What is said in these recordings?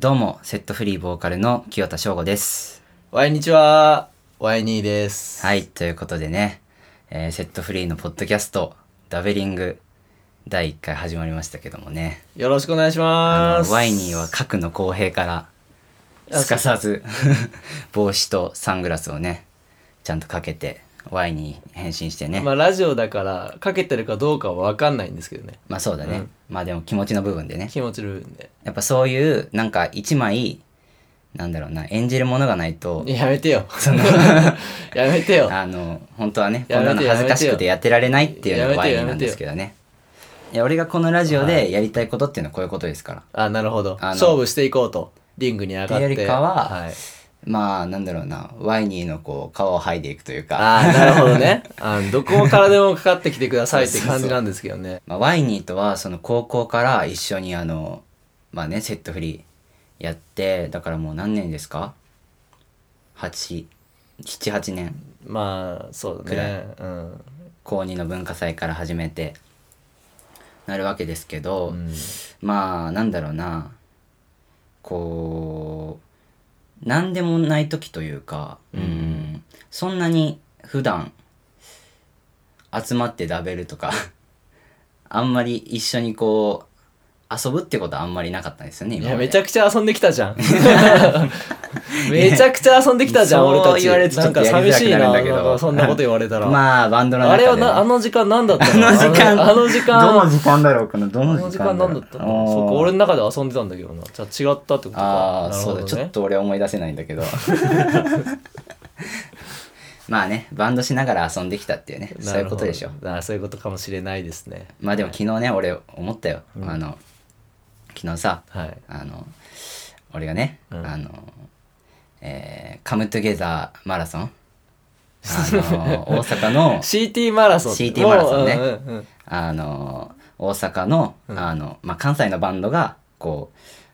どうも、セットフリーボーカルの清田翔吾です。ワイにちは、ワイニーです。はい、ということでね、えーセットフリーのポッドキャスト、ダベリング、第1回始まりましたけどもね、よろしくお願いしあます。のワイニーは核の公平から、あすかさず、帽子とサングラスをね、ちゃんとかけて、ワイニーに変身してね。まあラジオだから、かけてるかどうかはわかんないんですけどね。まあそうだね。うんまあでも気持ちの部分でね。気持ちる部分で。やっぱそういう、なんか一枚、なんだろうな、演じるものがないと、やめてよ。やめてよ。あの、本当はね、こやめてんなの恥ずかしくてやってられないっていうのがやめてよワインなんですけどね。いや、俺がこのラジオでやりたいことっていうのはこういうことですから。あ、なるほど。勝負していこうと。リングに上がって。っていうよりかははい。まあ、なんだろうな、ワイニーのこう、皮を剥いでいくというか、ああ、なるほどね。あのどこからでもかかってきてくださいって感じなんですけどね。まあ、ワイニーとはその高校から一緒にあの、まあね、セットフリーやって、だからもう何年ですか ?8、7、8年。まあ、そうだくらいね。うん。高2の文化祭から始めて、なるわけですけど、うんまあなんだろうなこう何でもない時というか、うん、そんなに普段集まってダベルとか あんまり一緒にこう遊ぶってことはあんまりなかったんですよねいや、今まで。めちゃくちゃ遊んできたじゃん。めちゃくちゃ遊んできたじゃん、そう俺たち。言われるとちょっとやりづらくなるんだけど。なんか寂しいななんかそんなこと言われたら。まあバンドのあ中で、ね、れはな、あの時間何だったの？あの時間。あの時間。どの時間だろうかなどあのの時間時間だったの？そうか、俺の中で遊んでたんだけどな。じゃあ違ったってことか。ああ、なるほどね。そうだ。ちょっと俺は思い出せないんだけど。まあねバンドしながら遊んできたっていうねそういうことでしょ。なるほどあそういうことかもしれないですね。まあでも昨日ね俺思ったよ、あの昨日さはい。あの俺がね、うんあのえー Come Together マラソンあの大阪の CT マラソン。CT マラソンねもううんうんうんあの大阪の,、あのまあ、関西のバンドがこ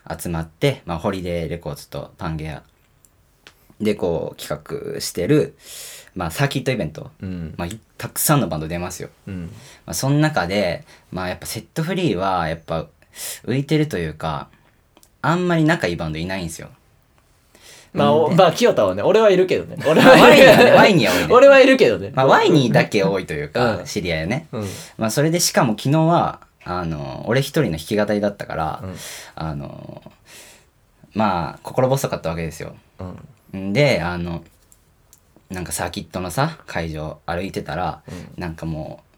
う集まって、まあ、 Holiday Records とパンゲアでこう企画してる、まあ、サーキットイベント、うん。まあ、いたくさんのバンド出ますよ、うん。まあ、その中で、まあ、やっぱセットフリーはやっぱ浮いてるというかあんまり仲いいバンドいないんですよ。まあ、おまあ、清田はね、俺はいるけどね。俺まあワインはいるねワインには多いね。俺はいるけどね。まあ、ワイニーだけ多いというか、うん。知り合いはね、うん。まあそれでしかも昨日はあの俺一人の弾き語りだったから、うん。あのまあ心細かったわけですよ。うん。んであのなんかサーキットのさ会場歩いてたら、なんかもう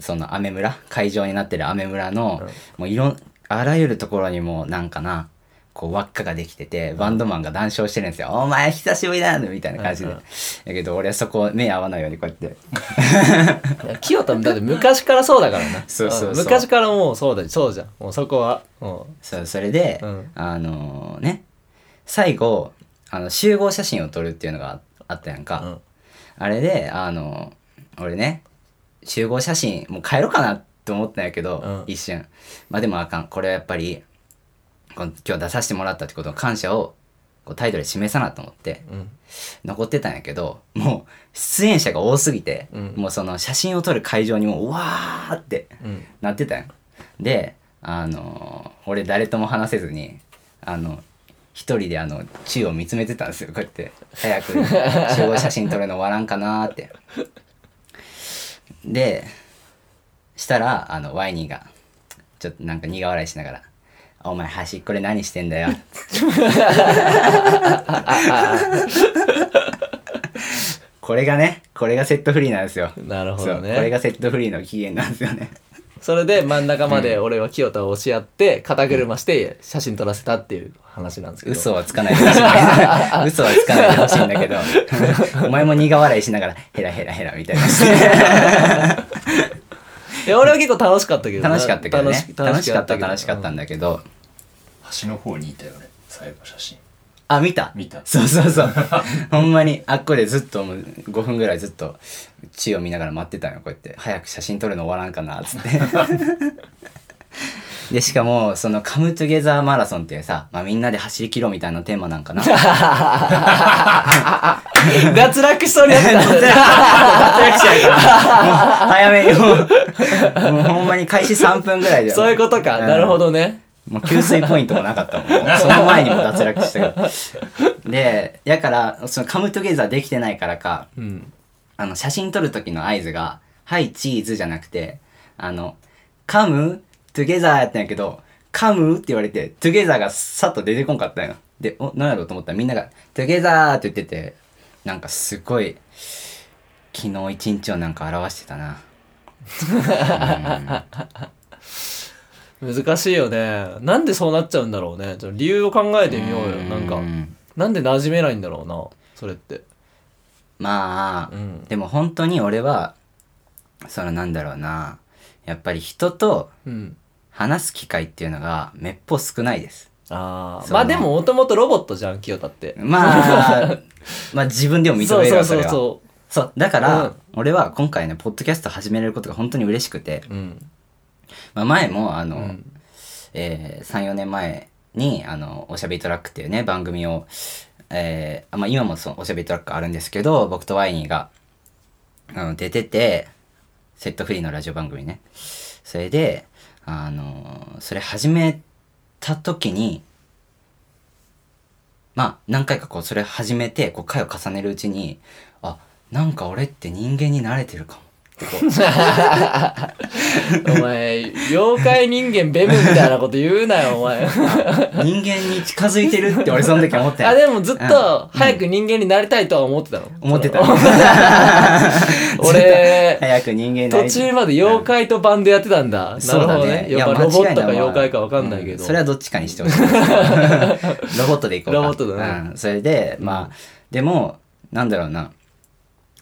そのアメ村会場になってるアメ村の、もういろんあらゆるところにもなんかなこう輪っかができててバンドマンが談笑してるんですよ「お前久しぶりだ!」みたいな感じで、だけど俺はそこ目合わないようにこうやって。清田もだって昔からそうだからな。そうそうそう。ん昔からもうそうだそうじゃん。もうそこはもそうそれで、うん。あのね最後あの集合写真を撮るっていうのがあったやんか、う、うん、あれであの俺ね集合写真もう変えろうかなって思ったんやけど、うん。一瞬。まあでもあかん。これはやっぱり今日出させてもらったってことの感謝をこうタイトルで示さなと思ってうん。残ってたんやけどもう出演者が多すぎて、うん。もうその写真を撮る会場にもううわーってうん。なってたんであの俺誰とも話せずにあの一人であの宙を見つめてたんですよ。こうやって早く集合写真撮るの終わらんかなーってでしたらあのワイニーがちょっとなんか苦笑いしながら「お前端っこで何してんだよ」これがねこれがセットフリーなんですよ。なるほどね。れがセットフリーの起源なんですよねそれで真ん中まで俺は清田を押し合って肩車して写真撮らせたっていう話なんですけど。嘘はつかないでほしい。んだけど嘘はつかないでほしいんだけど。お前も苦笑いしながらヘラヘラヘラみたいな。いや俺は結構楽しかったけどな。楽しかったけどね。楽しかった楽しかったんだけど。端の方にいたよね。最後写真あ見た？見た。そうそうそう。ほんまにあっこでずっともう5分ぐらいずっと血を見ながら待ってたのよ。こうやって早く写真撮るの終わらんかなっつって。でしかもその「カムトゥゲザーマラソン」っていうさ、まあ、みんなで走り切ろうみたいなテーマなんかな？脱落しそうになってた脱落しちゃうから。もう早めにもう。もうほんまに開始3分ぐらいで。そういうことか、うん。なるほどねもう給水ポイントもなかったもん。その前にも脱落したけど。で、やから、そのカムトゥゲザーできてないからか、うん。あの、写真撮る時の合図が、はい、チーズじゃなくて、あの、カムトゥゲザーやったんやけど、カムって言われて、トゥゲザーがさっと出てこんかったんよ。で、お、なんやろうと思ったらみんなが、トゥゲザーって言ってて、なんかすごい、昨日一日をなんか表してたな。難しいよね。なんでそうなっちゃうんだろうね。ちょっと理由を考えてみようよ。なんかう、んなんで馴染めないんだろうな。それって。まあ、うん。でも本当に俺は、そのなんだろうな、やっぱり人とうん。話す機会っていうのがめっぽう少ないです。ああ。そうまあでももともとロボットじゃん、清田って。まあ、まあ自分でも認めるわそれは。そうそそう。だから、うん俺は今回ね、ポッドキャスト始めれることが本当に嬉しくて、う。うん。まあ、前も、あの、うんえー、3、4年前に、あの、おしゃべりトラックっていうね、番組を、えー、あまあ、今もそのおしゃべりトラックあるんですけど、僕とワイニーが、あの、出てて、セットフリーのラジオ番組ね。それで、あの、それ始めた時に、まあ、何回かこう、それ始めて、こう、回を重ねるうちに、あ、なんか俺って人間に慣れてるかも。こうお前、妖怪人間ベムみたいなこと言うなよ、お前。人間に近づいてるって俺その時思ったよあ、でもずっとうん早く人間になりたいとは思ってたの。思ってた。俺、早く人間にな途り中まで妖怪とバンドやってたんだ。なるそうだほどね。ややっぱロボットか妖怪かわかんないけど。うんそれはどっちかにしてほしい ロボットでいこうかロボットだねうん、それでまあでもなんだろうな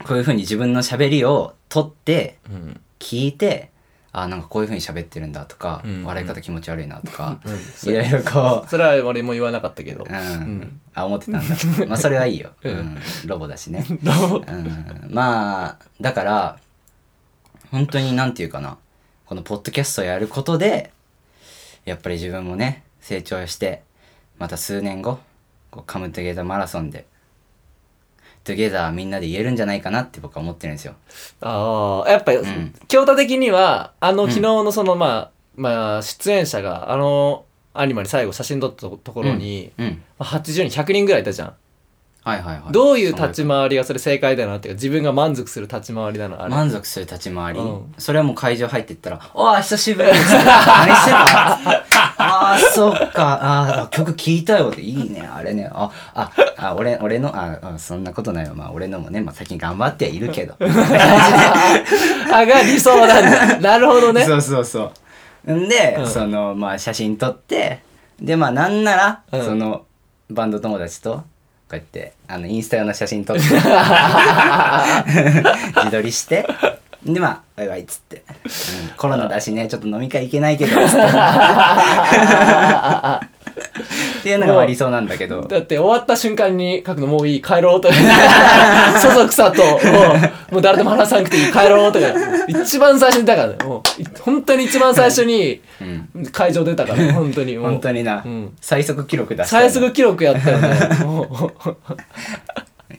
こういうふうに自分の喋りを取ってうん。聞いてあなんかこういうふうに喋ってるんだとか、うん。笑い方気持ち悪いなとか、うん。いろいろこう それは俺も言わなかったけど。うん、ん。あ思ってたんだ。まあそれはいいよ、ううん。ん、ロボだしね。ロボ。うん。まあだから本当になんていうかな。このポッドキャストをやることでやっぱり自分もね成長してまた数年後こうカムトゥゲザーマラソンでトゥゲザーみんなで言えるんじゃないかなって僕は思ってるんですよ。ああ、やっぱ、ん。京太的には、あの、昨日のその、まあ、まあ、出演者が、あの、アニマに最後写真撮ったところに、うん。まあ80人、100人ぐらいいたじゃん。はいはいはい。どういう立ち回りがそれ正解だなっていうか、自分が満足する立ち回りなのあれ。満足する立ち回り、うん。それはもう会場入ってったら「おー久しぶり」何してた?」ああそっか。あー曲聴いたよ」っていいね。あれね。あああ俺俺のああそんなことないよ。まあ俺のもね、まあ、最近頑張ってはいるけど。あが理想なんだ。なるほどね。そうそうそう。んで、うん。そのまあ写真撮ってでまあなんなら、うん。そのバンド友達とこうやってあのインスタ用の写真撮って 自撮りしてでまあバイバイっつって、うんコロナだしねちょっと飲み会行けないけど。つ っていうのがまあ理想なんだけど。だって終わった瞬間に書くのもういい帰ろうとか。そそくさと。もうもう誰とも話さなくていい帰ろうとか。一番最初にだからね。もうい本当に一番最初にうん。会場出たから 本当に。本当にな、うん。最速記録出したよ最速記録やったよね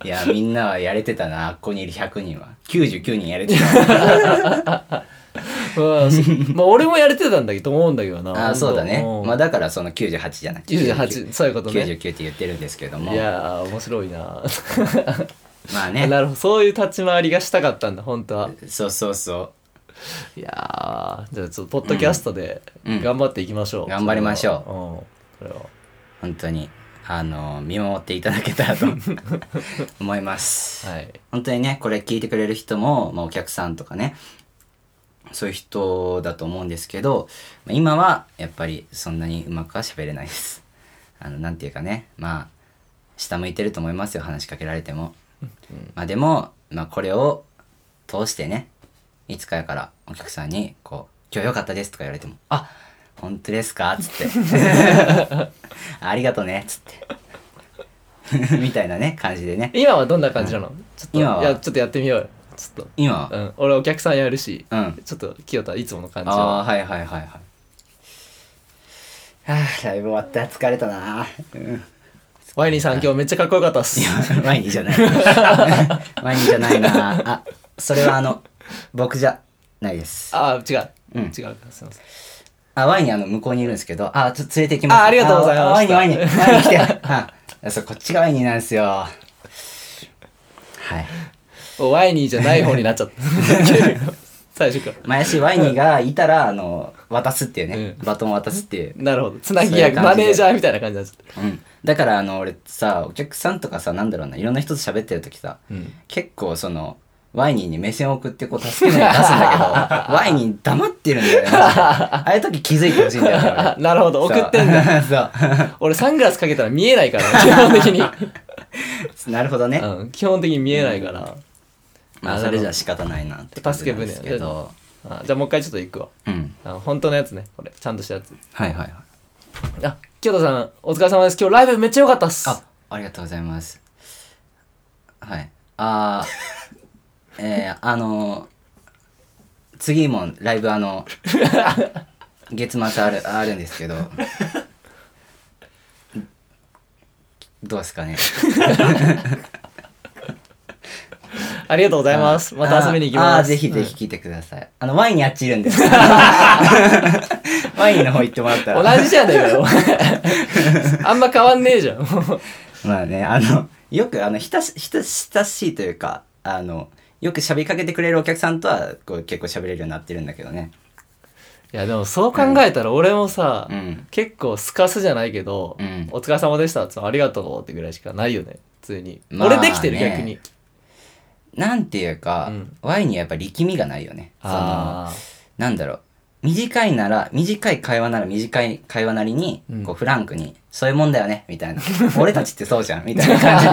いやみんなはやれてたなあっこにいる100人は。99人やれてた。うんそまあ俺もやれてたんだけどと思うんだけどなあそうだね。うん。まあだからその98じゃなくて98そういうことね。99って言ってるんですけども。いやー面白いな。まあね。なるほどそういう立ち回りがしたかったんだ本当は。そうそうそいやーじゃあちょっとポッドキャストでうん。頑張っていきましょう、頑張りましょう、うん、それは。う本当にあの見守っていただけたらと 思います。はい。本当にねこれ聞いてくれる人も、まあ、お客さんとかねそういう人だと思うんですけどまあ今はやっぱりそんなにうまくは喋れないです。あのなんていうかねまあ下向いてると思いますよ話しかけられても、まあでも、まあ、これを通してねいつかやからお客さんにこう「今日良かったです」とか言われても「あ本当ですか?」っつって「ありがとね」っつって。みたいなね感じでね。今はどんな感じなの、ちょっと今は。いやちょっとやってみようよ。ちょっ今と、うん、俺お客さんやるし、うん。ちょっと清田いつもの感じあをあはいはいはいはい。はあライブ終わった。疲れたな。うん。ワイニーさん今日めっちゃかっこよかったっす。いやワインじゃない。ワインじゃないな。あそれはあの僕じゃないです。ああ違う、うん。違うすいませんあ、ワインあの、向こうにいるんですけど、あ、ちょっと連れて行きます。あありがとうございますあワインに、ワインに、ワインに来て。あ、そう、こっちがワインになんですよ。はい。おワイニーじゃない方になっちゃった 最初から前しワイニーがいたら、あの、渡すっていうね、うバトン渡すっていう。なるほどつなぎ役マネージャーみたいな感じになっちゃっうん。だから、あの、俺さ、お客さんとかさ、なんだろうな、いろんな人と喋ってる時さ、た、うん、結構その、ワイニーに目線を送ってこう助け舟を出すんだけど、ワイニー黙ってるんだよね。ああいう時気づいてほしいんだよ。なるほど送ってんだそう。俺サングラスかけたら見えないから 基本的に、なるほどね。うん、基本的に見えないから、まあ、それじゃ仕方ないなって感じなんですけど。あじゃあもう一回ちょっと行くわうん。あ本当のやつねこれちゃんとしたやつはいはいはい。あ清田さんお疲れ様です今日ライブめっちゃ良かったっすあ、ありがとうございます。はい。あー、えー、あのー、次もライブあの、月末ある、あるんですけど、どうですかね。ありがとうございますまた遊びに行きますぜひぜひ聞いてください。あの、ワインにあっちいるんです。ワインの方行ってもらったら。同じじゃねえかよあんま変わんねえじゃんまあね、あの、よく、あの、ひたし、ひた親しいというか、あの、よく喋りかけてくれるお客さんとは、こう、結構喋れるようになってるんだけどね。いやでもそう考えたら俺もさ、うん。結構スカスじゃないけど、うんお疲れ様でしたっつありがとうってぐらいしかないよね普通に、まあね俺できてる逆になんていうか、うんワインにはやっぱ力みがないよね。その、あなんだろう。短いなら、短い会話なら短い会話なりに、うんこう、フランクに、そういうもんだよね、みたいな。俺たちってそうじゃん、みたいな感じ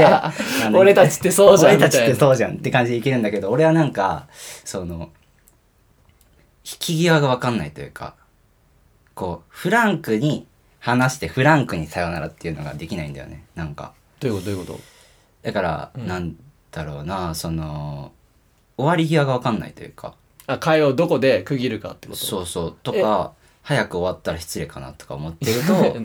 で。俺たちってそうじゃん俺たちってそうじゃんって感じでいけるんだけど、俺はなんか、その、引き際がわかんないというか、こう、フランクに話して、フランクにさよならっていうのができないんだよね。なんか。どういうことどういうこだから、うんなんだろうな、その、終わり際がわかんないというか、とあ会話をどこで区切るかってこと？そうそう、とか、早く終わったら失礼かなとか思ってると、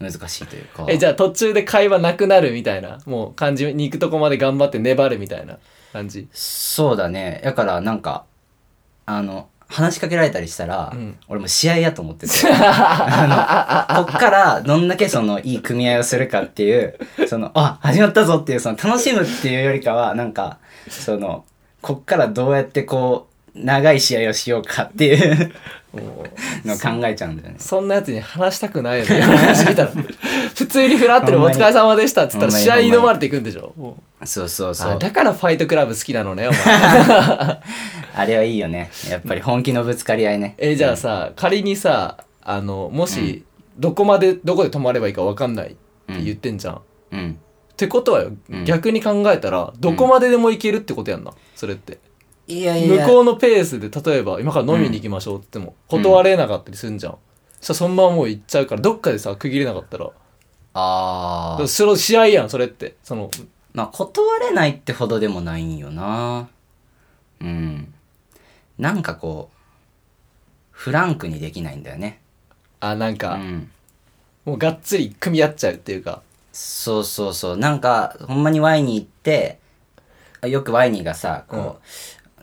難しいというか。えじゃあ途中で会話なくなるみたいな？もう感じに行くとこまで頑張って粘るみたいな感じ？そうだね。だからなんか、あの、話しかけられたりしたら、うん俺もう試合やと思ってて。あの、こっからどんだけそのいい組み合いをするかっていう、その、あ、始まったぞっていう、その楽しむっていうよりかは、なんか、その、こっからどうやってこう、長い試合をしようかっていうのを考えちゃうんだよね。そんなやつに話したくないよね。話見たら。普通にフラってるお疲れ様でしたっつったら試合に飲まれていくんでしょ。もそうそううそう。あだからファイトクラブ好きなのねお前。あれはいいよね。やっぱり本気のぶつかり合いね。えじゃあさ仮にさあのもしどこまでどこで止まればいいか分かんないって言ってんじゃん、っうん。てことはよ、うん逆に考えたらどこまででも行けるってことやんなそれっていやいや。向こうのペースで例えば今から飲みに行きましょうって言っても断れなかったりするんじゃん、そしたらそのままもう行っちゃうからどっかでさ区切れなかったらああ。その試合やんそれってそのまあ、断れないってほどでもないんよな。うん。なんかこう、フランクにできないんだよね。あなんか、うん。もうがっつり組み合っちゃうっていうかそうそうそう。なんか、ほんまにワイに行って、よくワイニーがさ、こ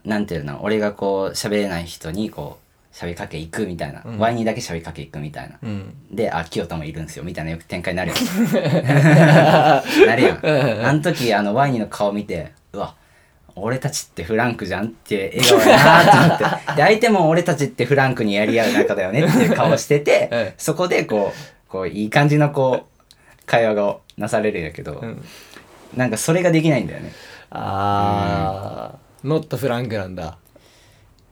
う、なんていうの、俺がこう、喋れない人にこう、喋りかけ行くみたいな。うんワイニーだけ喋りかけ行くみたいな。うんで、あ、清田もいるんすよ、みたいなよく展開になるよ。なるやん。あの時、あの、ワイニーの顔見て、うわ、俺たちってフランクじゃんって笑顔やなと思って。で、相手も俺たちってフランクにやり合う仲だよねっていう顔してて、え えそこでこう、こう、いい感じのこう、会話がなされるんやけど、うん。なんかそれができないんだよね。あー、ノットフランクなんだ。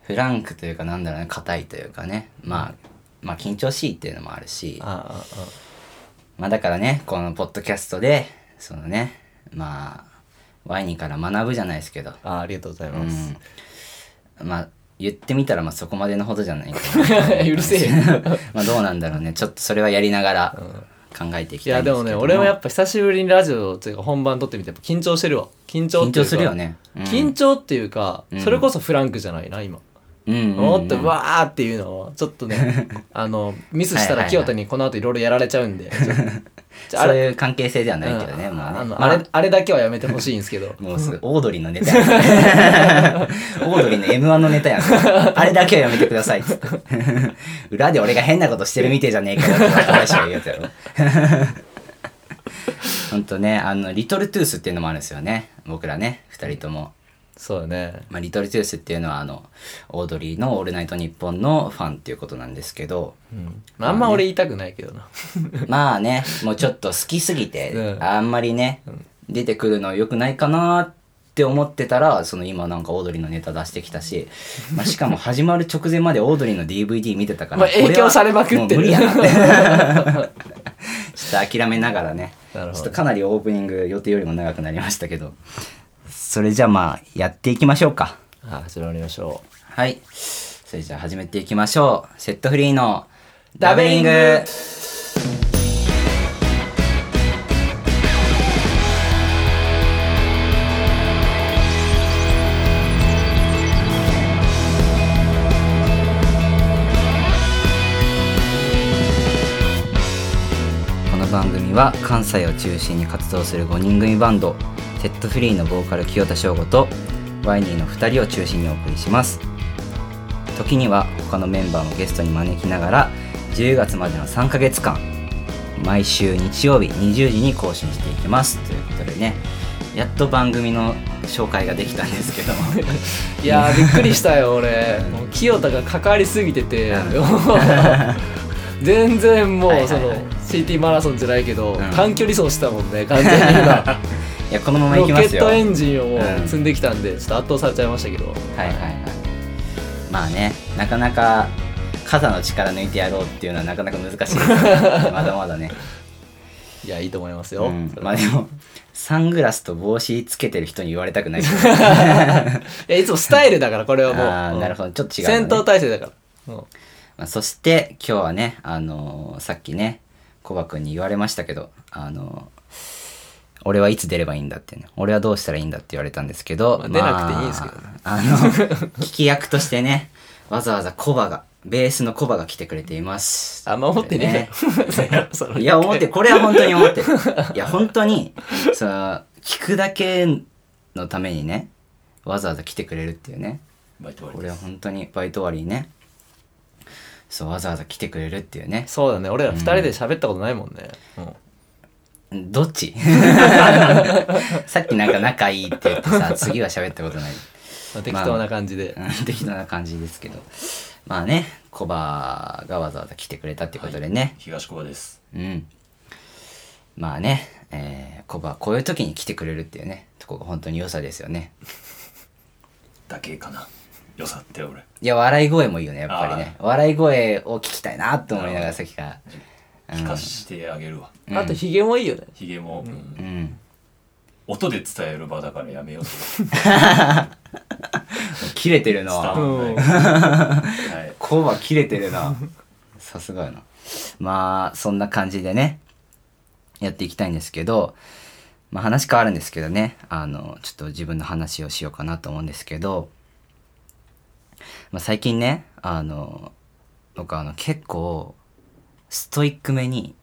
フランクというかなんだろうね、硬いというかね。まあ、まあ緊張しいっていうのもあるし、あーあまあだからね、このポッドキャストで、そのね、まあ、ワイニーから学ぶじゃないですけど、ーあーありがとうございます、うん、まあ言ってみたらまあそこまでのほどじゃないかうるせえ まあどうなんだろうね。ちょっとそれはやりながら考えていきいやでもたいんですけどね俺もやっぱ久しぶりにラジオっていうか本番撮ってみて緊張してるわ。緊張っていうか緊張するよね、うん、緊張っていうか、うんそれこそフランクじゃないな今、もっとわーっていうのはちょっとね あのミスしたら清田にこの後いろいろやられちゃうんでそういう関係性ではないけどね、まあね。あれあれだけはやめてほしいんですけど もうすぐオードリーのネタやん。オードリーの M1 のネタやん。あれだけはやめてくださいっつって。裏で俺が変なことしてるみてえじゃねえかよって若林が言うやつやろ。ほんとね、あの、リトルトゥースっていうのもあるんですよね。僕らね、二人とも。そうだね。まあ、リトルトゥースっていうのは、あの、オードリーのオールナイトニッポンのファンっていうことなんですけど、うん。あんま俺言いたくないけどな。まあね、もうちょっと好きすぎて、うん。あんまりね、出てくるの良くないかなって思ってたら、その今なんかオードリーのネタ出してきたし、まあ、しかも始まる直前までオードリーの DVD 見てたから、まあ影響されまくってる。無理やな。って。ちょっと諦めながらね、なるほど。ちょっとかなりオープニング予定よりも長くなりましたけど、それじゃあまあやっていきましょうか。あ始まりましょはい。それじゃあ始めていきましょう。セットフリーのダベリングこの番組は関西を中心に活動する5人組バンドセットフリーのボーカル清田翔吾とワイニーの2人を中心にお送りします。時には他のメンバーもゲストに招きながら10月までの3ヶ月間毎週日曜日20時に更新していきます。ということでねやっと番組の紹介ができたんですけどう いやーびっくりしたよ俺。もう清田が関わりすぎてて。全然もうその CT マラソンじゃないけどん。短距離走したもんね完全に今 いやこのままいロケきますよ。ットエンジンを積んできたんでちょっと圧倒されちゃいましたけど。はいはいはい。まあねなかなか肩の力抜いてやろうっていうのはなかなか難しいですね。まだまだね、いやいいと思いますよ、うん。まあでもサングラスと帽子つけてる人に言われたくないけど いやいつもスタイルだからこれはもう。う んあーなるほど。ちょっと違うのね。戦闘態勢だから、うん。まあ、そして今日はねあのーさっきねコバ君に言われましたけどあのー俺はいつ出ればいいんだってね。俺はどうしたらいいんだって言われたんですけど、まあ出なくていいですけどね。まあ、あの 聞き役としてねわざわざコバがベースのコバが来てくれています。あんま思ってね。いや、思って、これは本当に思ってる。いや、本当に、その、聞くだけのためにね、わざわざ来てくれるっていうね。バイト終わりです。本当にバイト終わりにね、そう、わざわざ来てくれるっていうね。そうだね。俺ら二人で喋ったことないもんね、うんどっち？さっきなんか仲いいって言ってさ、次は喋ったことない。まあ、適当な感じで、うん適当な感じですけど。まあね、コバがわざわざ来てくれたってことでね。東小ですうん。まあね、えー、コバはこういう時に来てくれるっていうね、とこが本当に良さですよね。だけかな良さって俺いや、笑い声もいいよね、やっぱりね。笑い声を聞きたいなと思いながらさっきから。聞かしてあげるわ。うん。あとヒゲもいいよね。ヒゲも、うん。うん。音で伝える場だからやめようと。切れてるな。うんンバイはい。コバ切れてるな。さすがやな。まあ、そんな感じでね、やっていきたいんですけど、まあ話変わるんですけどね、あの、ちょっと自分の話をしようかなと思うんですけど、まあ最近ね、あの、僕あの結構、ストイックめに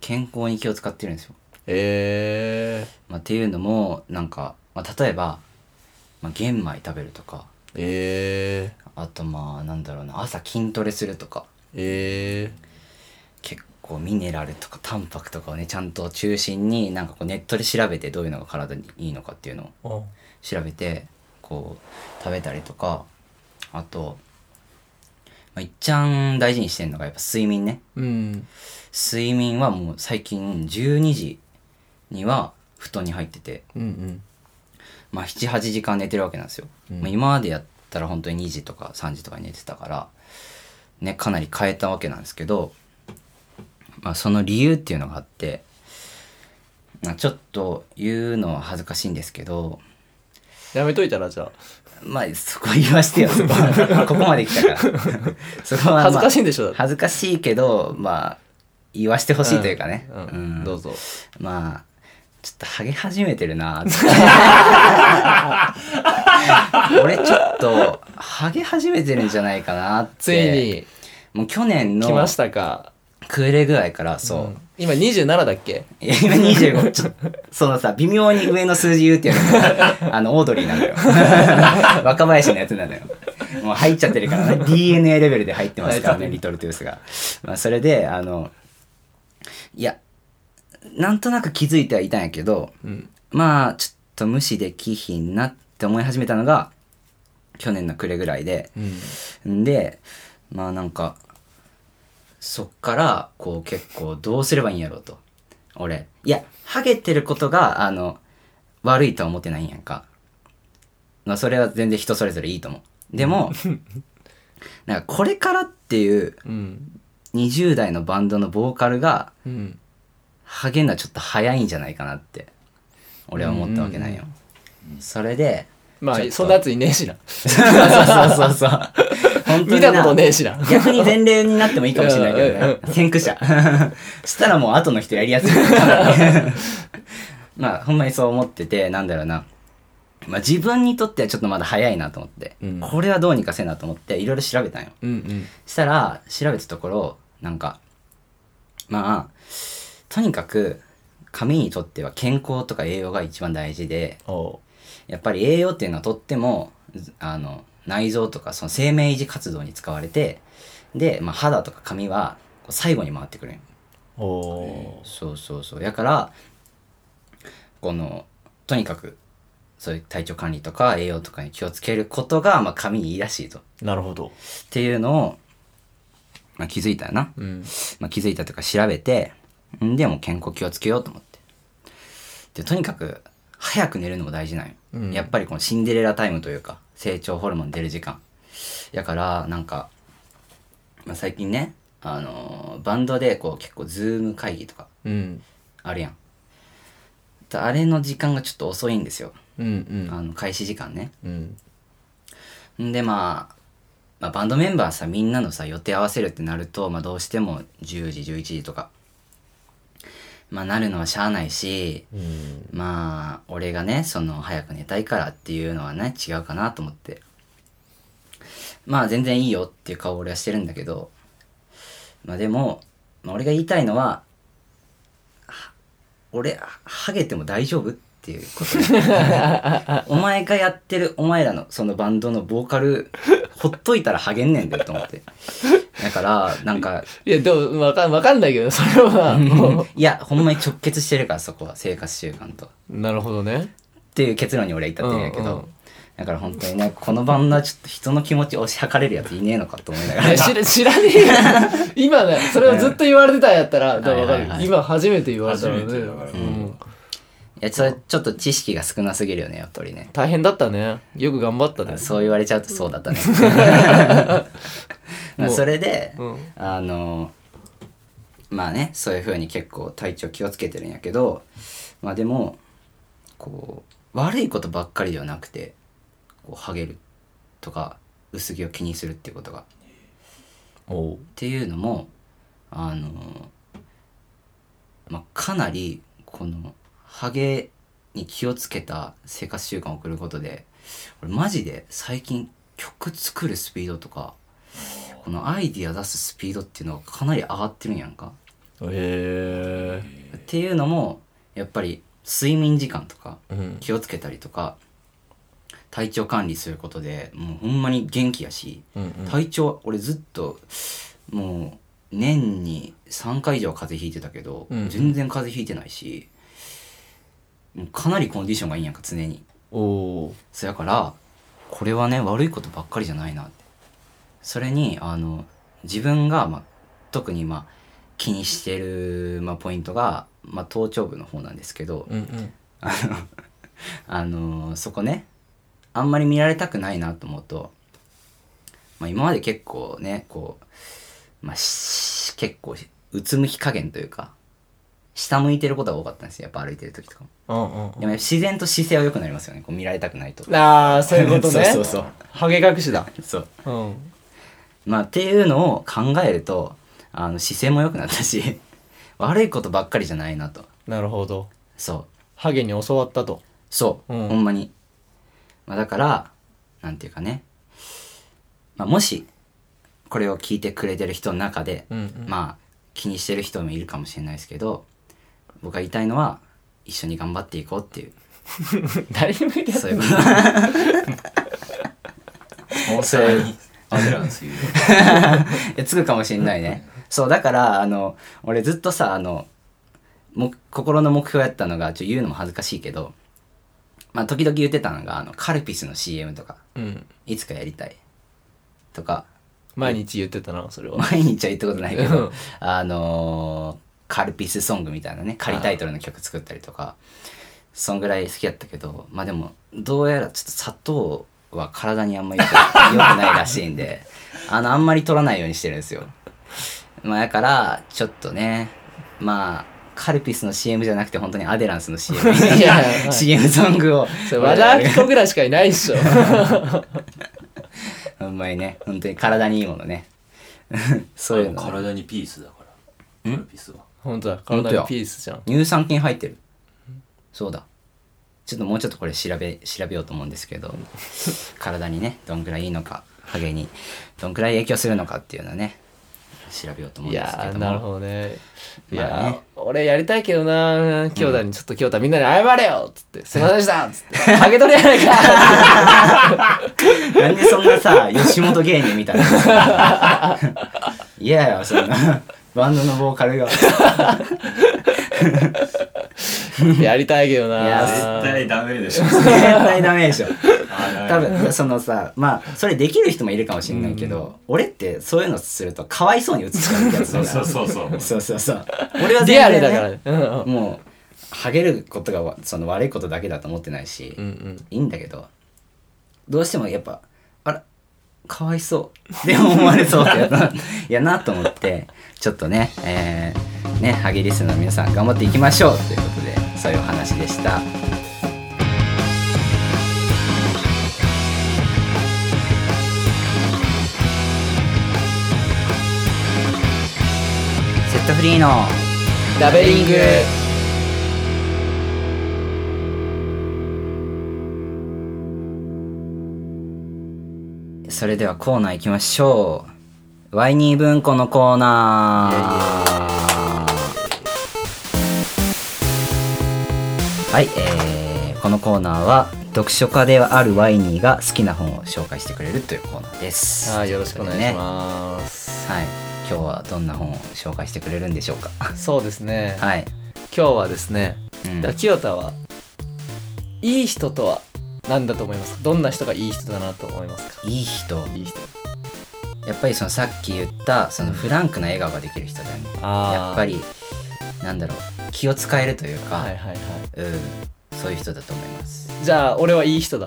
健康に気を使ってるんですよ。えまあ、っていうのも、なんか、まあ、例えば、まあ、玄米食べるとか、ー、えあとまあ、なんだろうな、朝筋トレするとか、ー、え結構ミネラルとかタンパクとかをねちゃんと中心になんかこうネットで調べてどういうのが体にいいのかっていうのを調べてこう食べたりとかあと、まあ、いっちゃん大事にしてるのがやっぱ睡眠ね。うん。睡眠はもう最近12時には布団に入ってて。うんうん。まあ78時間寝てるわけなんですよ、うん。まあ、今までやったら本当に2時とか3時とかに寝てたからねかなり変えたわけなんですけど、まあ、その理由っていうのがあって、まあ、ちょっと言うのは恥ずかしいんですけどやめといたらじゃあまあそこ言わしてよそこは。ここまで来たから。そこは、まあ、恥ずかしいんでしょ恥ずかしいけどまあ言わしてほしいというかね、うん。うん。どうぞ。まあちょっとハゲ始めてるな。俺ちょっとハゲ始めてるんじゃないかなって。ついに。もう去年の来ましたか暮れぐらいからそう、うん。今27だっけ？いや今25ちょそのさ微妙に上の数字言うっていうのが あのオードリーなのよ。若林のやつなのよ。もう入っちゃってるからね。DNA レベルで入ってますからねリトルトゥースが、まあ、それであのいやなんとなく気づいてはいたんやけどうん。まあちょっと無視できひんなって思い始めたのが去年の暮れぐらいで。うん。んでまあなんかそっからこう結構どうすればいいんやろうと。俺。いやハゲてることがあの悪いとは思ってないんやんか。まあそれは全然人それぞれいいと思う。でもなんかこれからっていううん。20代のバンドのボーカルがうん。ハゲるのはちょっと早いんじゃないかなって俺は思ったわけなんよ、それでまあそんなやついねえしな。そうそうそうそう見たことねえしな。逆に前例になってもいいかもしれないけどうんね先駆者。したらもう後の人やりやすい。まあほんまにそう思っててなんだろうな。まあ自分にとってはちょっとまだ早いなと思って、うん。これはどうにかせなと思っていろいろ調べたんよ。うんうん。したら調べたところなんかまあとにかく髪にとっては健康とか栄養が一番大事でやっぱり栄養っていうのはとってもずあの内臓とかその生命維持活動に使われてで、まあ、肌とか髪は最後に回ってくる。おうそうそうそう。だからこのとにかくそういう体調管理とか栄養とかに気をつけることが、まあ、髪にいいらしいと。っなるほど。ていうのを、まあ、気づいたよな、うん。まあ、気づいたとか調べてん？でもう健康気をつけようと思って。でとにかく早く寝るのも大事なんよ、うん。やっぱりこのシンデレラタイムというか成長ホルモン出る時間。やからなんか、まあ、最近ねあのーバンドでこう結構 Zoom 会議とかうん。あるやん。であれの時間がちょっと遅いんですよ。うんうん。あの開始時間ね。うん。んでまあまあ、バンドメンバーさみんなのさ予定合わせるってなると、まあ、どうしても10時11時とかまあなるのはしゃあないしうん。まあ俺がねその早く寝たいからっていうのはね違うかなと思って。まあ全然いいよっていう顔を俺はしてるんだけどまあでも、まあ、俺が言いたいのはは俺ハゲても大丈夫っていうことね。お前がやってるお前らのそのバンドのボーカルほっといたらハゲんねんでと思ってだからなんかいやでもわかんわかんないけどそれはも いやほんまに直結してるからそこは生活習慣と。うなるほどね。っていう結論に俺は至ってるんやけど、うんうん。だから本当にねこのバンドはちょっと人の気持ちを押し量れるやついねえのかと思いながら。知ら知らねえよ。今ねそれをずっと言われてたんやったら今初めて言われたので。初めてだからうん。いやそれちょっと知識が少なすぎるよねやっぱりね。大変だったね。よく頑張ったね。そう言われちゃうとそうだったね まあそれで、うん。あのまあねそういう風に結構体調気をつけてるんやけどまあでもこう悪いことばっかりではなくてこうハゲるとか薄着を気にするっていうことが。っていうのもあのまあかなりこのハゲに気をつけた生活習慣を送ることで俺マジで最近曲作るスピードとかこのアイディア出すスピードっていうのがかなり上がってるんやんか。へっていうのもやっぱり睡眠時間とかえうん。気をつけたりとか体調管理することでもうほんまに元気やしうんうん。体調俺ずっともう年に3回以上風邪ひいてたけど、うん全然風邪ひいてないしもうかなりコンディションがいいんやんか常に。おおそやからこれはね悪いことばっかりじゃないなってそれにあの自分が、まあ、特にまあ気にしてる、まあ、ポイントが、まあ、頭頂部の方なんですけど、うんうん。あのあのそこねあんまり見られたくないなと思うと、まあ、今まで結構ねこう、まあ、し結構うつむき加減というか下向いてることが多かったんですよ。やっぱ歩いてる時とかも。でも自然と姿勢は良くなりますよね。こう見られたくないと。ああそういうことね。そうそうそう。ハゲ隠しだ。そう。うんまあっていうのを考えるとあの姿勢も良くなったし 悪いことばっかりじゃないなと。なるほど。そう。ハゲに教わったと。そう、うん。ほんまに。まあ、だから、なんていうかね、まあ、もし、これを聞いてくれてる人の中で、うんうん。まあ、気にしてる人もいるかもしれないですけど僕が言いたいのは一緒に頑張っていこうっていう。誰にも言ってそういうこと アデランス言うよ。いやつくかもしんないね。そうだからあの俺ずっとさあのも心の目標やったのがちょっと言うのも恥ずかしいけどまあ時々言ってたのがあのカルピスの CM とかうん。いつかやりたい。とか。毎日言ってたなそれは。毎日は言ったことないけどうん。あのーカルピスソングみたいなね仮タイトルの曲作ったりとかそんぐらい好きやったけどまあでもどうやらちょっと砂糖は体にあんまり良くない らしいんであのあんまり取らないようにしてるんですよ。まあだからちょっとねまあカルピスの CM じゃなくて本当にアデランスの CM いやはい。CM ソングを。それ和田アキ子ぐらいしかいないっしょ ほんまにね本当に体にいいものね。そういうのね。体にピースだから。カルピスは。本当だ本当や体にピースじゃん。乳酸菌入ってる。そうだちょっともうちょっとこれ調べ調べようと思うんですけど 体にねどんくらいいいのかハゲにどんくらい影響するのかっていうのはね調べようと思うんいですけども。やーなるほどね。いやー、まあね。俺やりたいけどな京太に。ちょっと京太みんなで謝れよっつって「すいませんでした」っつって「ハゲ取りやないか!なんでそんなさ吉本芸人みたいな。嫌やよそんなバンドのボーカルが。やりたいけどな。いや絶対ダメでしょ。絶対ダメでしょ。あ多分そのさまあそれできる人もいるかもしれないけど、俺ってそういうのするとかわいそうに映っちゃうやつだそうそうそうそう。そうそう俺は全然、ね、リアルだからね。うんうん。もうハゲることがわその悪いことだけだと思ってないし、うんうん。いいんだけどどうしてもやっぱかわいそう。でも思われそうって やなと思ってちょっとねえー、ねハゲリスの皆さん頑張っていきましょうということでそういうお話でした。セットフリーのラベリング。それではコーナー行きましょう。ワイニー文庫のコーナー。はい、えー、このコーナーは読書家であるワイニーが好きな本を紹介してくれるというコーナーです。はいよろしくお願いしすます、はい今日はどんな本を紹介してくれるんでしょうか？そうですね、はい、今日はですねうん。清田はいい人とは何だと思いますか？どんな人がいい人だなと思いますか？いい人？いい人。やっぱりそのさっき言ったそのフランクな笑顔ができる人だよね。あー。やっぱりなんだろう気を使えるというか、はいはいはい。うんそういう人だと思います。じゃあ俺はいい人だ。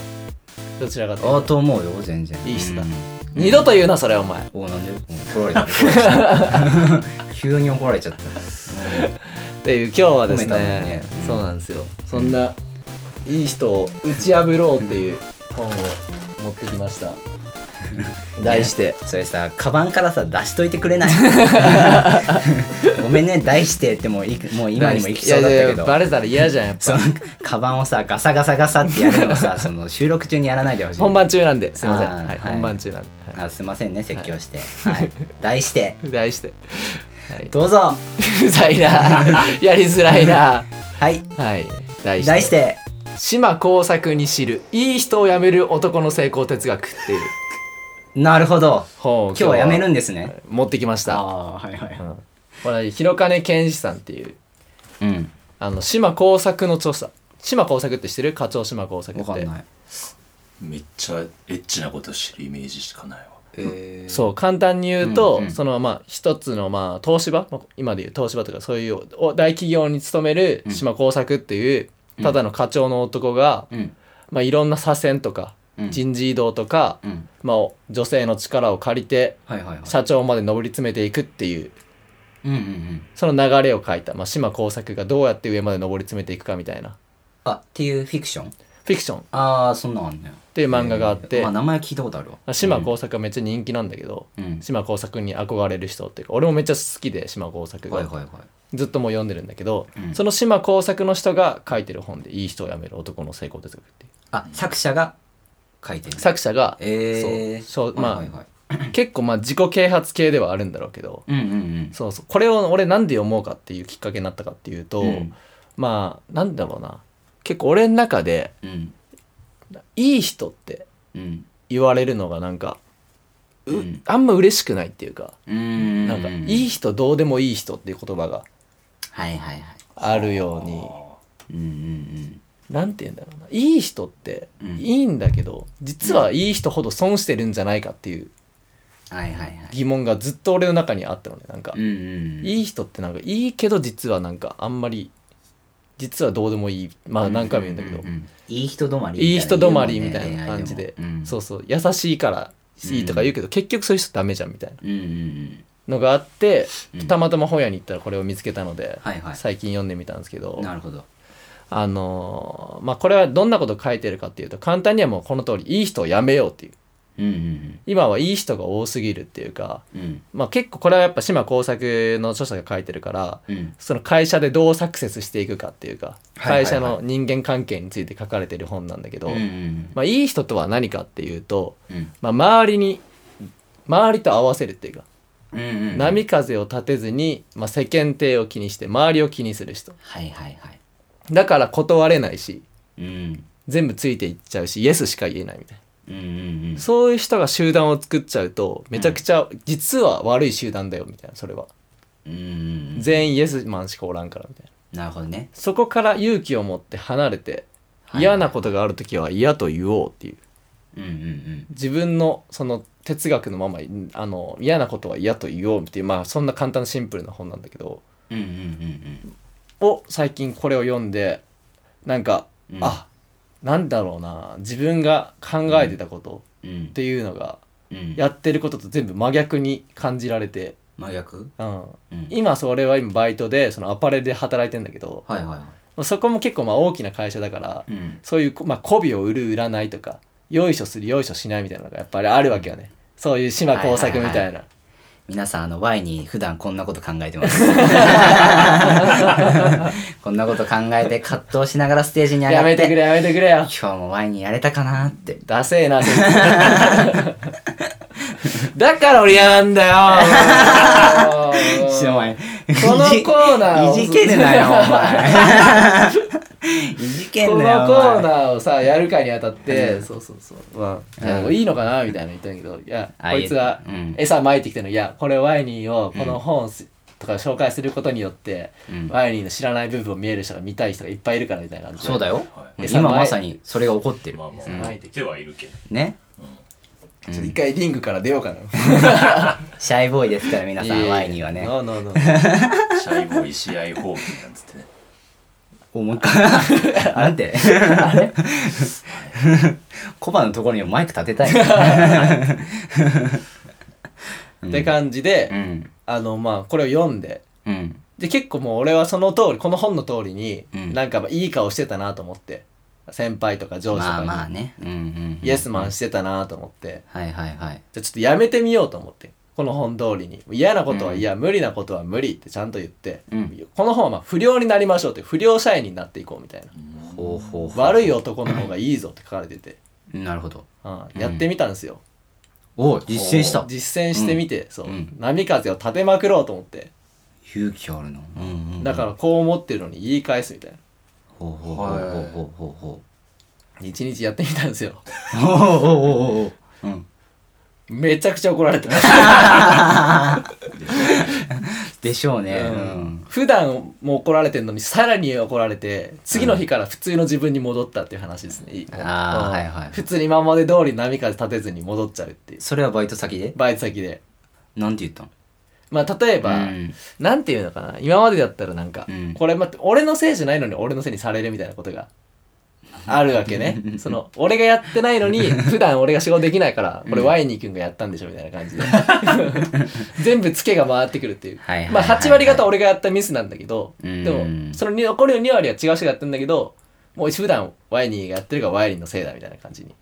どちらかというと。ああと思うよ全然。いい人だ。うん。二度と言うなそれお前。おなんで？うん怒られた。急に怒られちゃった。っていう今日はです褒めたのにねね。うん。そうなんですよ。そんないい人を打ち破ろうっていう本を持ってきました。題して。それさカバンからさ出しといてくれない。ごめんね題してってもういもう今にも行きそうだったけど。バレたら嫌じゃんやっぱ。そのカバンをさガサガサガサってやるのをさ その収録中にやらないでほしい。本番中なんですいません。はい本番中なんで。はあすいませんね説教して、はい、題して。い題して。はい。どうぞ。うざいな。やりづらいな。はい。はい。題して。題して島耕作に知るいい人を辞める男の成功哲学っていう。なるほど。本を今日はやめるんですね。持ってきました、ああはいはい。うん。これ広金健二さんっていううん。あの島耕作の著者島耕作って知ってる？課長島耕作って。わかんない。めっちゃエッチなことしてるイメージしかないわ。えそう簡単に言うと、うんうん。そのまあ一つのまあ東芝？まあ今でいう東芝とかそういうお大企業に勤める島耕作っていう、ただの課長の男が、うん。まあ、いろんな左遷とか、うん。人事異動とか、うん。まあ、女性の力を借りてはいはいはい。社長まで上り詰めていくっていううんうんうん。その流れを書いた、まあ、島耕作がどうやって上まで上り詰めていくかみたいな。あっていうフィクション？フィクション。っああそんなんあんねていう漫画があって、まあ名前聞いたことあるわ。島耕作がめっちゃ人気なんだけど、うん。島耕作に憧れる人っていうか俺もめっちゃ好きで島耕作が、はいはいはい。ずっともう読んでるんだけど、うん。その島耕作の人が書いてる本で「いい人を辞める男の成功哲学」っていう。あ作者が書いてる。作者が、えー。そうまあ、はいはいはい。結構まあ自己啓発系ではあるんだろうけどうんうんそうそう。これを俺なんで読もうかっていうきっかけになったかっていうと、うん。まあなんだろうな。結構俺の中でうんうんいい人ってうん。言われるのがなんかう、うん。あんま嬉しくないっていうか、うん。なんかいい人どうでもいい人っていう言葉がはいはいはい。あるように。うんうんなんて言うんだろうな。いい人ってうん。いいんだけど、実はいい人ほど損してるんじゃないかっていううんはいはいはい。疑問がずっと俺の中にあったのね。なんか、うんうん。いい人ってなんかいいけど実はなんかあんまり実はどうでもいい。まあ何回も言うんだけど、うんいい人止まりいい人止まりみたいな感じで、うんそうそう。優しいからいいとか言うけど、結局そういう人ダメじゃんみたいな。うんうんうん。のがあって、うん。たまたま本屋に行ったらこれを見つけたので、はいはい。最近読んでみたんですけどなるほど。あのーまあこれはどんなこと書いてるかっていうと簡単にはもうこの通りいい人をやめようっていううんうん今はいい人が多すぎるっていうか、うん。まあ、結構これはやっぱ島耕作の著者が書いてるからうん。その会社でどうサクセスしていくかっていうか会社の人間関係について書かれてる本なんだけど、うんうんまあ、いい人とは何かっていうと、うん。まあ、周りに周りと合わせるっていうか、うんうん。波風を立てずに、まあ、世間体を気にして周りを気にする人。はいはいはい。だから断れないしうん。全部ついていっちゃうしイエスしか言えないみたいなうんうんうん。そういう人が集団を作っちゃうとめちゃくちゃ実は悪い集団だよみたいなそれは。うんうん全員イエスマンしかおらんからみたいな。なるほどね。そこから勇気を持って離れてはい。嫌なことがある時は嫌と言おうっていう。うんうん自分のその哲学のままあの嫌なことは嫌と言おうっていうまあそんな簡単なシンプルな本なんだけどうんうんうんうん。を最近これを読んでなんか、うん。あなんだろうな自分が考えてたことっていうのがうん。やってることと全部真逆に感じられて、真逆？うん、うん。今それは今バイトでそのアパレルで働いてんだけどはいはいはそこも結構まあ大きな会社だから、いうん。そういう、まあ、媚びを売る売らないとかよいしょするよいしょしないみたいなのがやっぱりあるわけよね。そういう島工作みたいな、皆さんあの Y に普段こんなこと考えてます。こんなこと考えて葛藤しながらステージに上がってやめてくれやめてくれよ。今日も Y にやれたかなって。ダセえな だから俺嫌なんだよお前。このコーナーを。いじけるなよお前 いじけこのコーナーをさやるかにあたって、うんそうそうそう。まあ、うん。いやいいのかなみたいなの言ったんだけどいやあこいつはうん。餌撒いてきてるの。いやこれワイニーをこの本すとか紹介することによって、うん。ワイニーの知らない部分を見える人が見たい人がいっぱいいるからみたいな感じでそうだよ。はい今まさにそれが起こってるまあまあう。んまあ言ってはいるけどね。ちょっと一回リングから出ようかな、シャイボーイですから皆さん Y にはね。ノーノーノー。シャイボーイ試合放棄なんつってねおもう一回。あなんてコバのところにもマイク立てたい。って感じで、うん。あのまあこれを読んで。うん。で結構もう俺はその通りこの本の通りに、うん。なんかまあいい顔してたなと思って。先輩とか上司とかに、まあまあね。うんうんうん。イエスマンしてたなと思って。はいはいはい。じゃあちょっとやめてみようと思ってこの本通りに。嫌なことは嫌、無理なことは無理ってちゃんと言って、うん。この本はまあ不良になりましょうって不良社員になっていこうみたいな、悪い男の方がいいぞって書かれてて、なるほど。うん。やってみたんですよ、お実践した。実践してみて、そう、うん波風を立てまくろうと思って。勇気あるな。うんうんだからこう思ってるのに言い返すみたいな。ほうほうほうほうほうほうほ一日やってみたんですよ。うほうほうほうほう。うんめちゃくちゃ怒られてました。でしょうね。ううん。ん普段も怒られてんのにさらに怒られて次の日から普通の自分に戻ったっていう話ですね、あーうんはい。はい普通に今まで通り波風立てずに戻っちゃうっていう。それはバイト先で？バイト先で。なんて言ったの？まあ例えば、うん。なんていうのかな。今までだったらなんか、うん。これ待って俺のせいじゃないのに俺のせいにされるみたいなことがあるわけね。その俺がやってないのに 普段俺が仕事できないからこれワイニー君がやったんでしょみたいな感じで。全部ツケが回ってくるっていう。まあ8割方俺がやったミスなんだけどうん。でもその残りの2割は違う人がやってんだけどもう普段ワイニーがやってるからワイニーのせいだみたいな感じに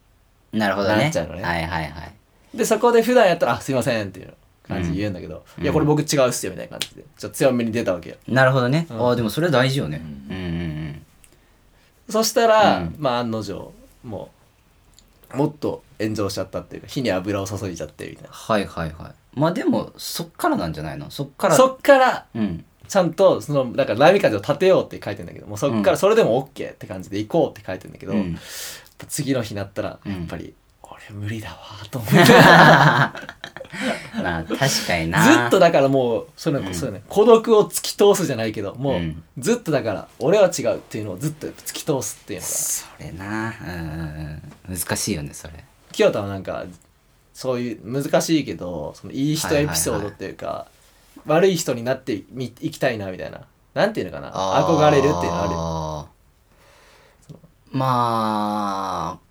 なるほどね。なっちゃうのね。はいはいはい。でそこで普段やったら「あすいません」っていう感じで言うんだけど「いやこれ僕違うっすよ」みたいな感じでちょっと強めに出たわけよ。なるほどね。うん。ああでもそれ大事よね。うんうんそしたら、うん。まあ案の定もうもっと炎上しちゃったっていうか火に油を注いじゃってみたいはいはいはい。まあでもそっからなんじゃないの？そっからなそっからうん。ちゃんとそのなんか波風を立てようって書いてるんだけどもうそっからそれでも OK って感じで行こうって書いてるんだけど、うん。次の日になったらうんやっぱり、俺無理だわと思って まあ確かにずなっとだからもうその、うん。そうね孤独を突き通すじゃないけどもう、うん。ずっとだから俺は違うっていうのをずっと突き通すっていうのが。それな。うん難しいよねそれ。清田はなんかそういう難しいけどそのいい人エピソードっていうか、悪い人になってみいきたいなみたいな。なんていうのかな。憧れるっていうのある。まあつ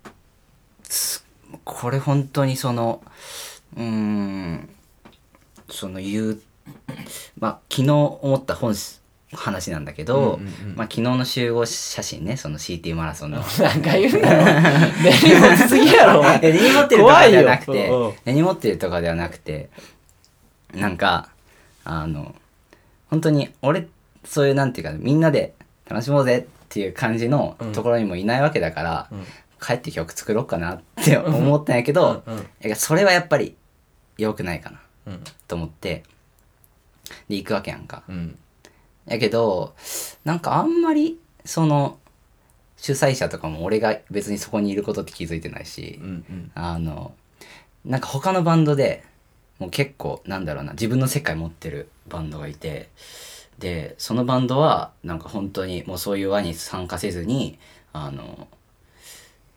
これ本当にそのうーんその言うまあ昨日思った本し話なんだけど、うんうんうん。まあ、昨日の集合写真ねその CT マラソンの。なんか言うんだろ根に持ちすぎやろ。お前え根に持ってるとかではなくて怖いよ。うんうん。根に持ってるとかではなくてなんかあの本当に俺そういうなんていうかみんなで楽しもうぜっていう感じのうん。ところにもいないわけだから、うん帰って曲作ろうかなって思ったんやけど、うんそれはやっぱり良くないかなうん。と思って。で行くわけやんか。うん。やけどなんかあんまりその主催者とかも俺が別にそこにいることって気づいてないし、うんうん。あのなんか他のバンドでもう結構なんだろうな自分の世界持ってるバンドがいてでそのバンドはなんか本当にもうそういう輪に参加せずにあの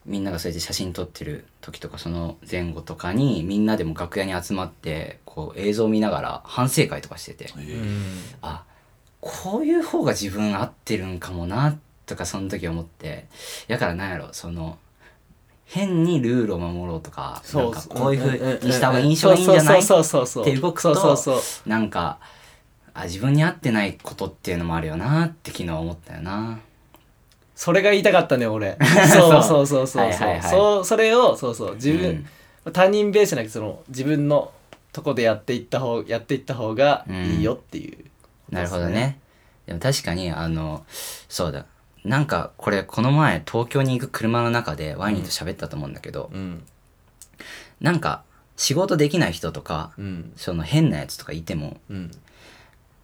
みんながそうやって写真撮ってる時とかその前後とかにみんなでも楽屋に集まってこう映像を見ながら反省会とかしててうん。あこういう方が自分合ってるんかもなとかその時思ってだからなんやろその変にルールを守ろうとかなんかこういうふうにした方が印象がいいんじゃない？そうそうそうそうって動くとそうそうそう。なんかあ自分に合ってないことっていうのもあるよなって昨日思ったよなそれが言いたかったね俺。そうそうそうそう。はいはいはい。そうそれをそうそう。自分、うん。他人ベースじゃなくてその自分のとこでやっていった方やっていった方がいいよっていう、なるほどね。でも確かにあのそうだ。なんかこれこの前東京に行く車の中でワインと喋ったと思うんだけど、うん。なんか仕事できない人とか、うん。その変なやつとかいてもうん。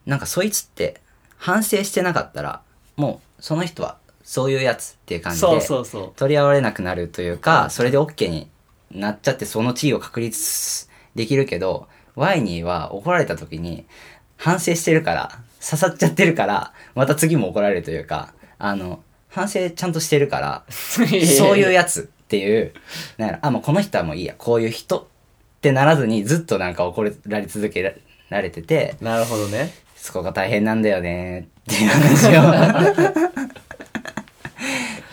なんかそいつって反省してなかったらもうその人はそういうやつっていう感じでそうそうそう。取り合われなくなるというかそれで OK になっちゃってその地位を確立できるけどワイニーは怒られた時に反省してるから刺さっちゃってるからまた次も怒られるというかあの反省ちゃんとしてるから そういうやつっていうあもうこの人はもういいやこういう人ってならずにずっとなんか怒られ続けられててなるほどね。そこが大変なんだよねっていう話を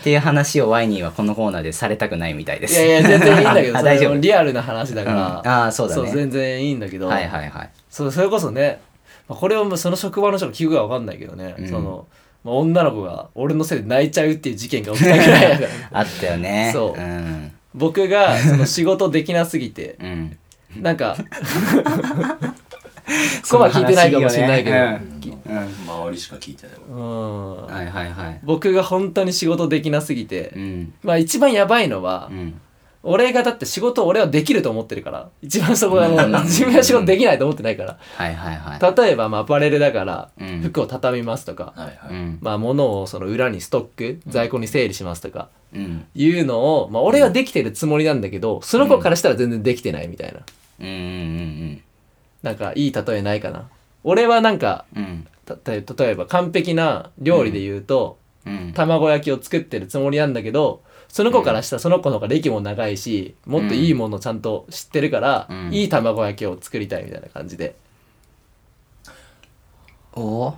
っていう話をワイニーはこのコーナーでされたくないみたいです。いやいや全然いいんだけど 大丈夫。リアルな話だから、うんあーそうだね全然いいんだけど、はいはいはい。そうそれこそねまあこれをもうその職場の人が聞くか分かんないけどね、うんその、まあ、女の子が俺のせいで泣いちゃうっていう事件が起きたぐらいだからあったよね。そううん。僕がその仕事できなすぎてうん。なんか そこは聞いてないかもしれないけど、うん。うん周りしか聞いてないわうんはいはいはい。僕が本当に仕事できなすぎて、うん。まあ一番やばいのは、うん。俺がだって仕事を俺はできると思ってるから一番そこがもううん 自分が仕事できないと思ってないからはいはいはい。例えばまあアパレルだからうん服を畳みますとか、はいはい、うん。まあ物をその裏にストック在庫に整理しますとかうん。いうのを、まあ、俺はできてるつもりなんだけどその子からしたら全然できてないみたいなうんうんなんかいい例えないかな。俺はなんかうん。うん。た例えば完璧な料理で言うと、うん。卵焼きを作ってるつもりなんだけどその子からしたらその子の方が歴も長いしもっといいものちゃんと知ってるから、うん。いい卵焼きを作りたいみたいな感じで。おお？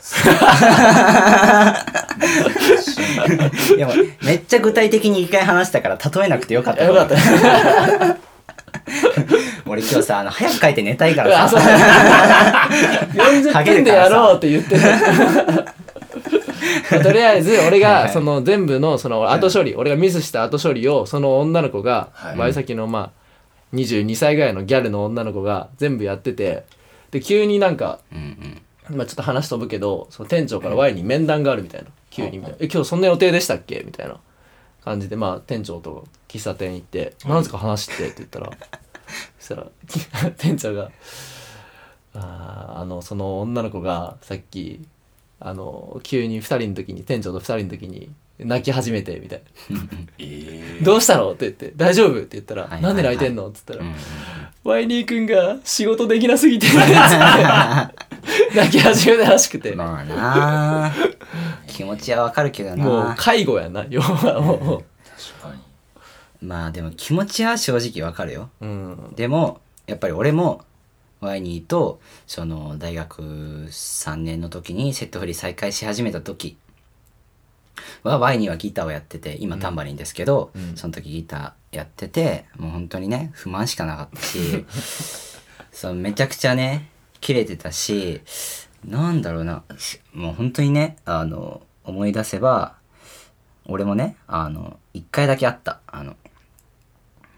いやめっちゃ具体的に一回話したから例えなくてよかった。よかった 俺今日さあの早く帰って寝たいからさ。40 分でやろうって言ってるまあとりあえず俺がその全部のその後処理、俺がミスした後処理をその女の子がはい。前先のまあ22歳ぐらいのギャルの女の子が全部やっててで急になんかまあちょっと話飛ぶけどその店長から Y に面談があるみたいな。急にみたいな「え今日そんな予定でしたっけ?」みたいな感じでまあ店長と喫茶店行って「何ですか話して」って言ったら そしたら 店長が「あーあのその女の子がさっきあの急に2人の時に店長と2人の時に泣き始めて」みたいな え「どうしたの?」って言って「大丈夫?」って言ったら「はいはいなんで泣いてんの?」っつったらうん「ワイニー君が仕事できなすぎて」つって 泣き始めたらしくて、まあなあ。気持ちはわかるけどもうな介護やな。要はも確かに。まあでも気持ちは正直わかるよ。う、うん、でもやっぱり俺もワイニーとその大学3年の時にセットフリー再開し始めた時はワイニーはギターをやってて今タンバリンですけど、うん。その時ギターやっててもう本当にね不満しかなかったし そうめちゃくちゃね切れてたしなんだろうな。しもう本当にねあの思い出せば俺もねあの一回だけあった。あの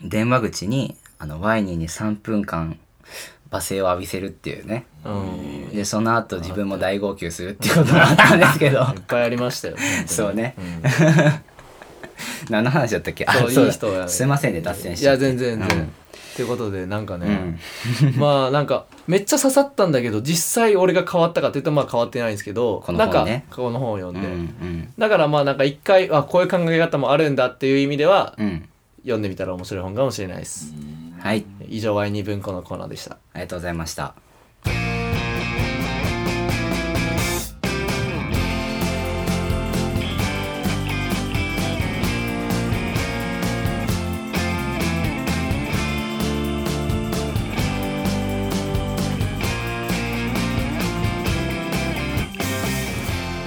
電話口にあのワイニーに3分間罵声を浴びせるっていうね。うん、いでその後自分も大号泣するっていうことがあったんですけど。っぱいありましたよ。そうね。ん。何の話だったっけ？そうそういい人やすいませんね脱線して。いや全然全然、うんっていうことでなんかね、うん。まあなんかめっちゃ刺さったんだけど実際俺が変わったかって言うとまあ変わってないんですけどこの本ね。なんかこの本を読うんんで、うんだからまあなんか一回あこういう考え方もあるんだっていう意味ではうん。読んでみたら面白い本かもしれないです。はい。以上 Y2 文庫のコーナーでした。ありがとうございました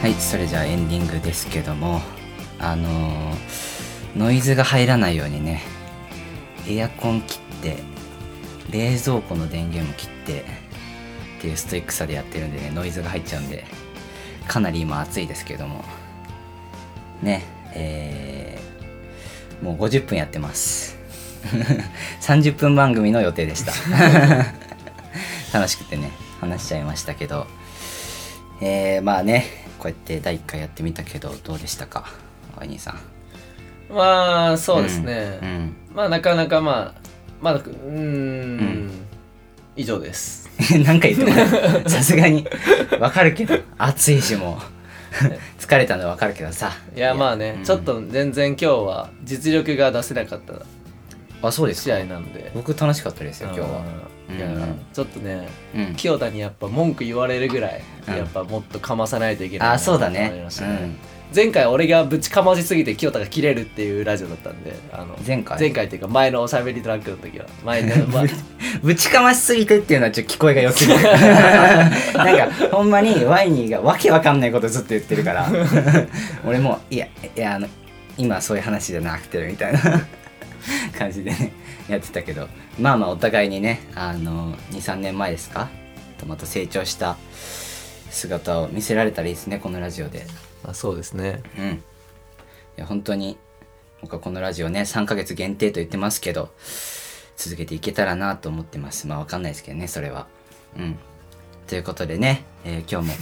はいそれじゃあエンディングですけどもあのーノイズが入らないようにねエアコン切って冷蔵庫の電源も切ってっていうストイックさでやってるんでねノイズが入っちゃうんでかなり今暑いですけども。ねえーもう50分やってます。30分番組の予定でした。楽しくてね話しちゃいましたけど。えー、まあねこうやって第1回やってみたけどどうでしたか？ワイニーさん。まあそうですね、うんまあなかなかまあまだうーん以上です。うん、なんか言ってもさすがに。わかるけど。暑いしも。う疲れたのわかるけどさ。いやまあね、うん。ちょっと全然今日は実力が出せなかったあそうです試か合なんで。僕楽しかったですよ今日はちょっとねうん。清田にやっぱ文句言われるぐらい、うん。やっぱもっとかまさないといけないあそうだね。ましたね。前回俺がぶちかましすぎて清田が切れるっていうラジオだったんであの前回？前回っていうか前のおしゃべりトラックの時は前の、まあ。うんぶちかましすぎてっていうのはちょっと聞こえが良すぎるなんかほんまにワイニーがわけわかんないことずっと言ってるから。俺もいやいやあの今そういう話じゃなくてみたいな感じでねやってたけどまあまあお互いにねあの23年前ですか？また成長した姿を見せられたらいいですねこのラジオで。まあそうですね。うん。いや本当に僕はこのラジオね3ヶ月限定と言ってますけど続けていけたらなと思ってます。まあわかんないですけどねそれは。うん。ということでね、えー今日も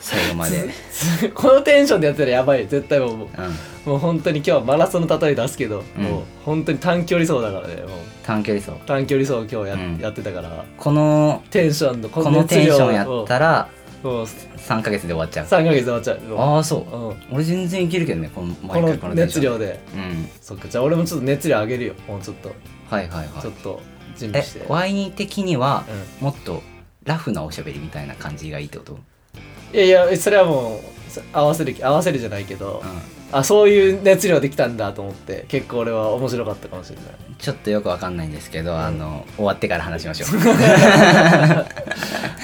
最後まで、うん、このテンションでやったらやばい絶対もうもうもう本当に今日はマラソンの例え出すけど、うん。もう本当に短距離走だからねもう。短距離走。短距離走今日や,、うん。やってたから。このテンションのここのテンションやったらもう3ヶ月で終わっちゃう。3ヶ月で終わっちゃう。ああそう。うん。俺全然いけるけどねこのこ毎回のテンション。熱量で。うん。そっかじゃあ俺もちょっと熱量上げるよ。もうちょっと、はいはいはい。ちょっと準備えして。ワイニー的にはうもっとラフなおしゃべりみたいな感じがいいってこと？いやいやそれはもうそ合わせる合わせるじゃないけど、うん。あそういう熱量できたんだと思って結構俺は面白かったかもしれない。ちょっとよくわかんないんですけど、あの終わってから話しましょう。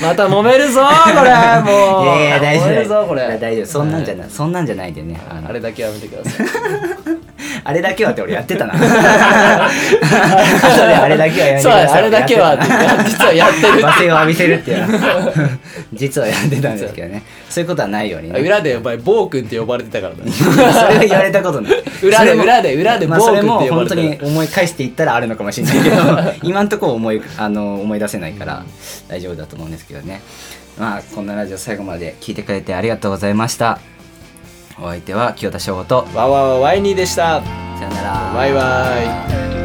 また揉めるぞこれもう。いやいや大丈揉める夫ぞこれ。いや大丈夫。そんなんじゃない、そんなんじゃないでね。あれだけやめてください あれだけはって俺やってたな。あれだけはやめてくあれだけは実はやってる罵声を浴びせるっていう。実はやってたんですけどね。そういうことはないようにね。裏でお前暴君って呼ばれてたからね それは言われたことない。裏で裏で裏でまあ、それも暴君って呼ば本当れてたに思い返していったらあるのかもしれないけど今んところ思いあの思い出せないから大丈夫だと思うんですけどね。まあこんなラジオ最後まで聞いてくれてありがとうございましたお相手は清田翔吾と。わわわワイニーでした。さよなら。バイバイ